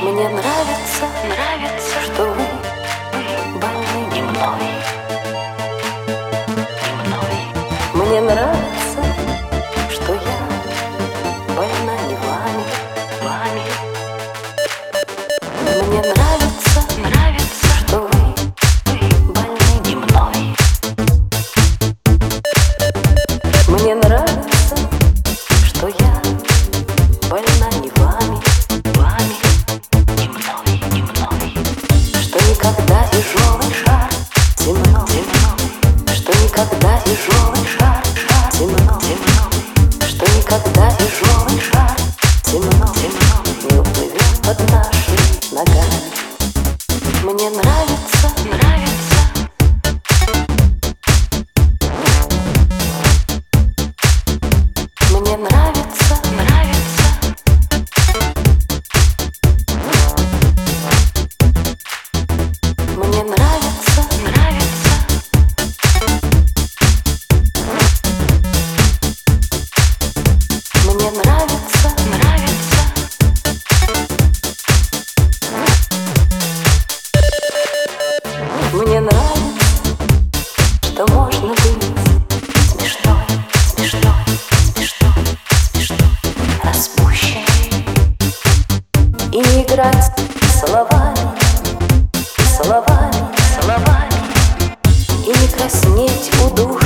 Мне нравится, нравится, что вы были не мной. Не мной. Мне нравится. раз словами, словами, словами. И не краснеть у души